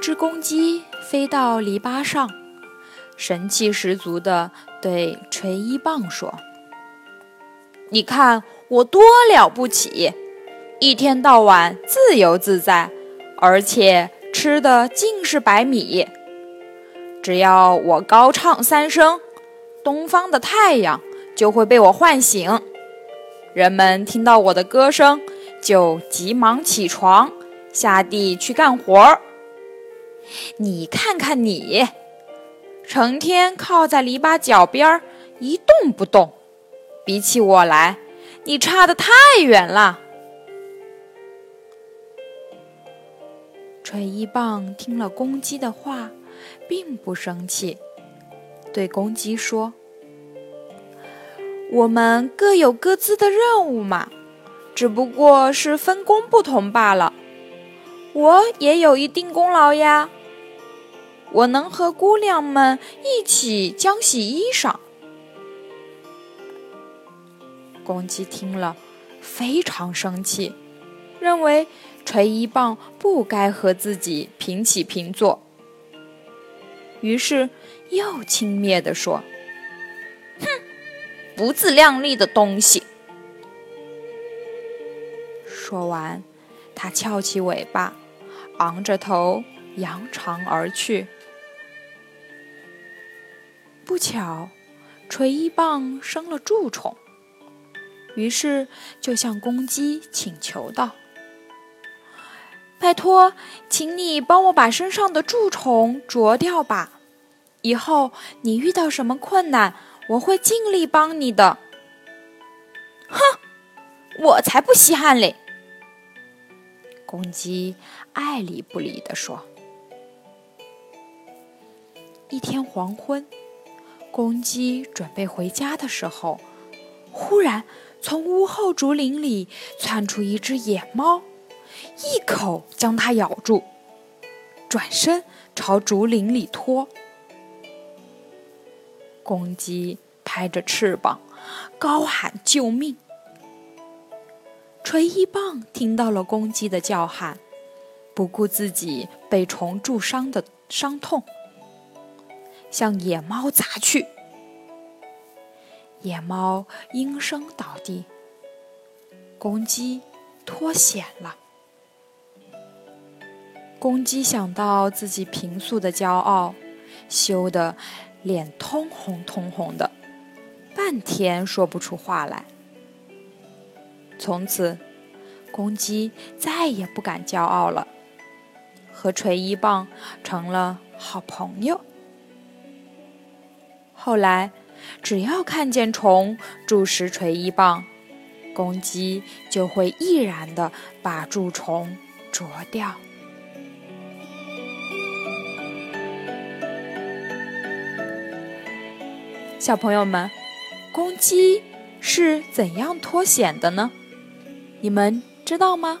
只公鸡飞到篱笆上，神气十足地对锤衣棒说：“你看我多了不起，一天到晚自由自在，而且吃的尽是白米。只要我高唱三声，东方的太阳就会被我唤醒。人们听到我的歌声，就急忙起床，下地去干活儿。”你看看你，成天靠在篱笆脚边儿一动不动，比起我来，你差得太远了。锤一棒听了公鸡的话，并不生气，对公鸡说：“我们各有各自的任务嘛，只不过是分工不同罢了。我也有一定功劳呀。”我能和姑娘们一起浆洗衣裳。公鸡听了，非常生气，认为锤一棒不该和自己平起平坐，于是又轻蔑地说：“哼，不自量力的东西！”说完，它翘起尾巴，昂着头，扬长而去。巧，锤衣棒生了蛀虫，于是就向公鸡请求道：“拜托，请你帮我把身上的蛀虫啄掉吧。以后你遇到什么困难，我会尽力帮你的。”哼，我才不稀罕嘞！公鸡爱理不理地说。一天黄昏。公鸡准备回家的时候，忽然从屋后竹林里窜出一只野猫，一口将它咬住，转身朝竹林里拖。公鸡拍着翅膀，高喊救命。锤一棒听到了公鸡的叫喊，不顾自己被虫蛀伤的伤痛。向野猫砸去，野猫应声倒地，公鸡脱险了。公鸡想到自己平素的骄傲，羞得脸通红通红的，半天说不出话来。从此，公鸡再也不敢骄傲了，和锤一棒成了好朋友。后来，只要看见虫蛀食锤一棒，公鸡就会毅然的把蛀虫啄掉。小朋友们，公鸡是怎样脱险的呢？你们知道吗？